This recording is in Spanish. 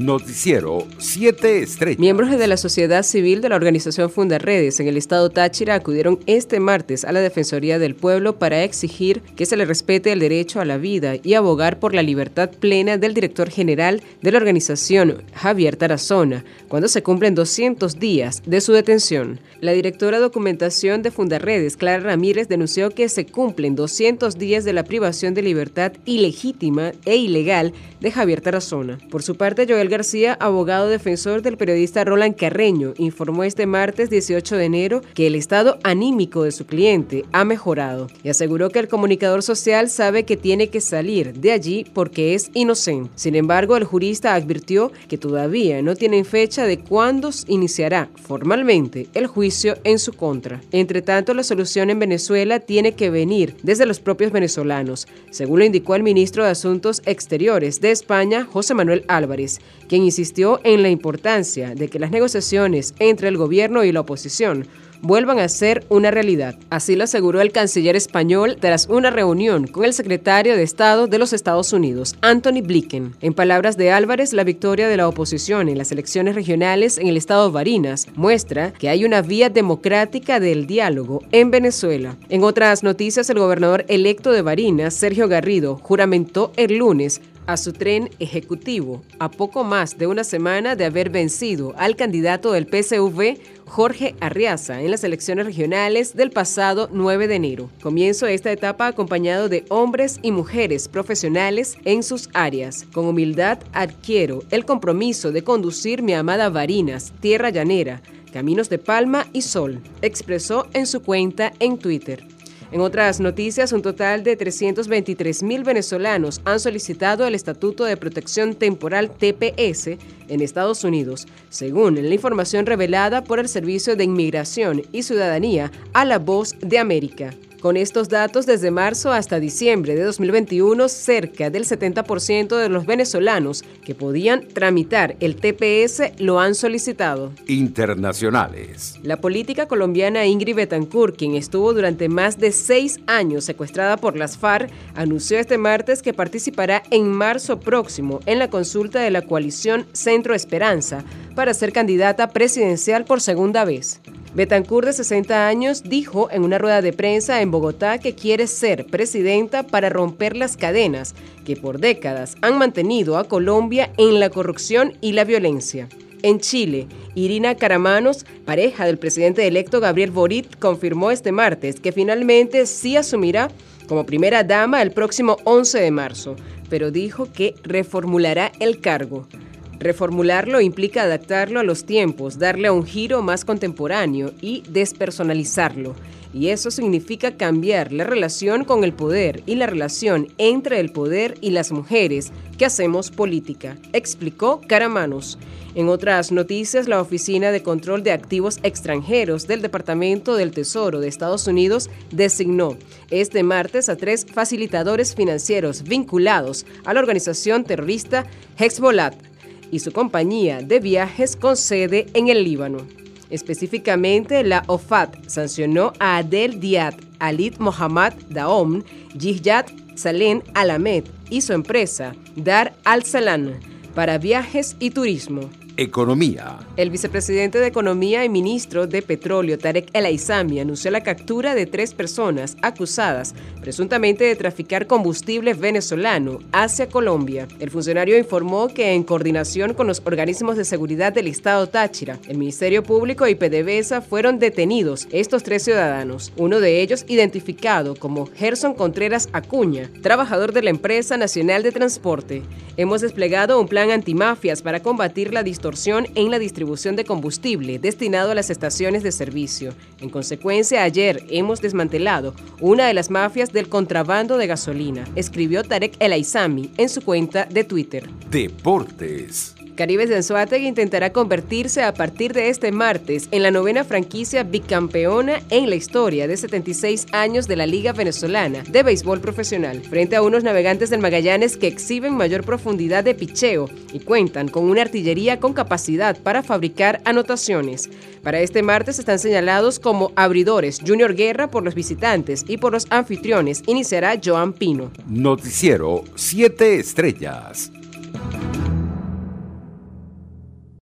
Noticiero 7 Estrellas. Miembros de la sociedad civil de la organización Fundaredes en el estado Táchira acudieron este martes a la Defensoría del Pueblo para exigir que se le respete el derecho a la vida y abogar por la libertad plena del director general de la organización, Javier Tarazona, cuando se cumplen 200 días de su detención. La directora de documentación de Fundaredes, Clara Ramírez, denunció que se cumplen 200 días de la privación de libertad ilegítima e ilegal de Javier Tarazona. Por su parte, Joel García, abogado defensor del periodista Roland Carreño, informó este martes 18 de enero que el estado anímico de su cliente ha mejorado y aseguró que el comunicador social sabe que tiene que salir de allí porque es inocente. Sin embargo, el jurista advirtió que todavía no tienen fecha de cuándo iniciará formalmente el juicio en su contra. Entre tanto, la solución en Venezuela tiene que venir desde los propios venezolanos, según lo indicó el ministro de Asuntos Exteriores de España, José Manuel Álvarez, quien insistió en la importancia de que las negociaciones entre el gobierno y la oposición vuelvan a ser una realidad. Así lo aseguró el canciller español tras una reunión con el secretario de Estado de los Estados Unidos, Anthony Blinken. En palabras de Álvarez, la victoria de la oposición en las elecciones regionales en el estado de Barinas muestra que hay una vía democrática del diálogo en Venezuela. En otras noticias, el gobernador electo de Barinas, Sergio Garrido, juramentó el lunes a su tren ejecutivo a poco más de una semana de haber vencido al candidato del PSV, Jorge Arriaza, en las elecciones regionales del pasado 9 de enero. Comienzo esta etapa acompañado de hombres y mujeres profesionales en sus áreas. Con humildad adquiero el compromiso de conducir mi amada Varinas, tierra llanera, caminos de palma y sol, expresó en su cuenta en Twitter. En otras noticias, un total de 323 mil venezolanos han solicitado el Estatuto de Protección Temporal TPS en Estados Unidos, según la información revelada por el Servicio de Inmigración y Ciudadanía a la Voz de América. Con estos datos, desde marzo hasta diciembre de 2021, cerca del 70% de los venezolanos que podían tramitar el TPS lo han solicitado. Internacionales. La política colombiana Ingrid Betancourt, quien estuvo durante más de seis años secuestrada por las FARC, anunció este martes que participará en marzo próximo en la consulta de la coalición Centro Esperanza para ser candidata presidencial por segunda vez. Betancourt, de 60 años, dijo en una rueda de prensa en Bogotá que quiere ser presidenta para romper las cadenas que por décadas han mantenido a Colombia en la corrupción y la violencia. En Chile, Irina Caramanos, pareja del presidente electo Gabriel Boric, confirmó este martes que finalmente sí asumirá como primera dama el próximo 11 de marzo, pero dijo que reformulará el cargo. Reformularlo implica adaptarlo a los tiempos, darle un giro más contemporáneo y despersonalizarlo. Y eso significa cambiar la relación con el poder y la relación entre el poder y las mujeres que hacemos política, explicó Caramanos. En otras noticias, la Oficina de Control de Activos Extranjeros del Departamento del Tesoro de Estados Unidos designó este martes a tres facilitadores financieros vinculados a la organización terrorista Hezbollah y su compañía de viajes con sede en el Líbano. Específicamente, la OFAT sancionó a Adel Diat, Alit Mohammad Daom, Jihad Salem Alamed y su empresa Dar al-Salam para viajes y turismo. Economía. El vicepresidente de Economía y ministro de Petróleo, Tarek El Aizami, anunció la captura de tres personas acusadas presuntamente de traficar combustible venezolano hacia Colombia. El funcionario informó que en coordinación con los organismos de seguridad del Estado Táchira, el Ministerio Público y PDVSA fueron detenidos estos tres ciudadanos, uno de ellos identificado como Gerson Contreras Acuña, trabajador de la Empresa Nacional de Transporte. Hemos desplegado un plan antimafias para combatir la distorsión en la distribución de combustible destinado a las estaciones de servicio. En consecuencia, ayer hemos desmantelado una de las mafias del contrabando de gasolina, escribió Tarek El Aizami en su cuenta de Twitter. Deportes. Caribes de Anzuategui intentará convertirse a partir de este martes en la novena franquicia bicampeona en la historia de 76 años de la Liga Venezolana de Béisbol Profesional, frente a unos navegantes del Magallanes que exhiben mayor profundidad de picheo y cuentan con una artillería con capacidad para fabricar anotaciones. Para este martes están señalados como abridores Junior Guerra por los visitantes y por los anfitriones iniciará Joan Pino. Noticiero 7 Estrellas.